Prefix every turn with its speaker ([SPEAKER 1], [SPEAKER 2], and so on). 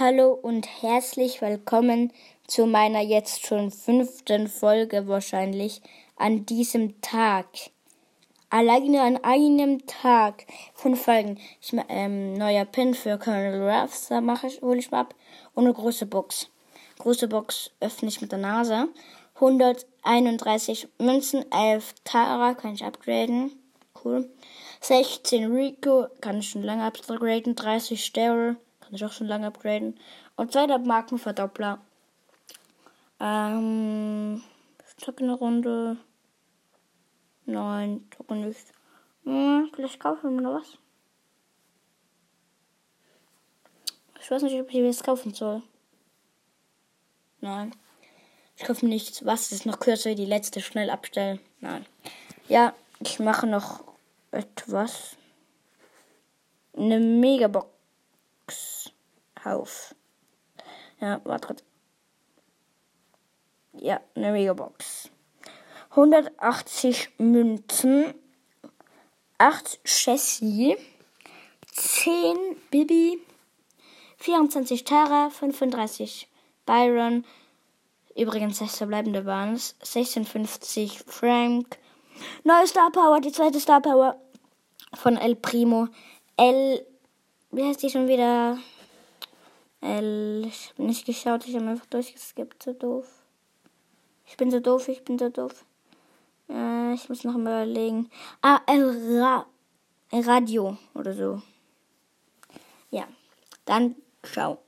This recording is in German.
[SPEAKER 1] Hallo und herzlich willkommen zu meiner jetzt schon fünften Folge wahrscheinlich an diesem Tag. Alleine an einem Tag fünf Folgen. Ich ähm, neuer Pin für Colonel Ruffs, da mache ich, hole ich mal ab. Und eine große Box. Große Box öffne ich mit der Nase. 131 Münzen, 11 Tara, kann ich upgraden. Cool. 16 Rico, kann ich schon lange upgraden. 30 Daryl, kann ich auch schon lange upgraden. Und 200 Markenverdoppler. Ähm, ich zocke eine Runde. Nein, zocke nicht. Hm, vielleicht kaufen noch was. Ich weiß nicht, ob ich was kaufen soll. Nein. Ich kaufe nichts. Was ist noch kürzer? Die letzte schnell abstellen. Nein. Ja, ich mache noch etwas. Eine Megabox auf. Ja, warte. Ja, eine Megabox. 180 Münzen, 8 Chassis, 10 Bibi, 24 Tara, 35 Byron, übrigens 6 verbleibende waren es, 56 Frank, neue Star Power, die zweite Star Power von El Primo, El, wie heißt die schon wieder? L. Ich habe nicht geschaut, ich habe einfach durchgeskippt. So doof. Ich bin so doof, ich bin so doof. Äh, ich muss noch mal überlegen. Ah, El Ra Radio oder so. Ja, dann ciao.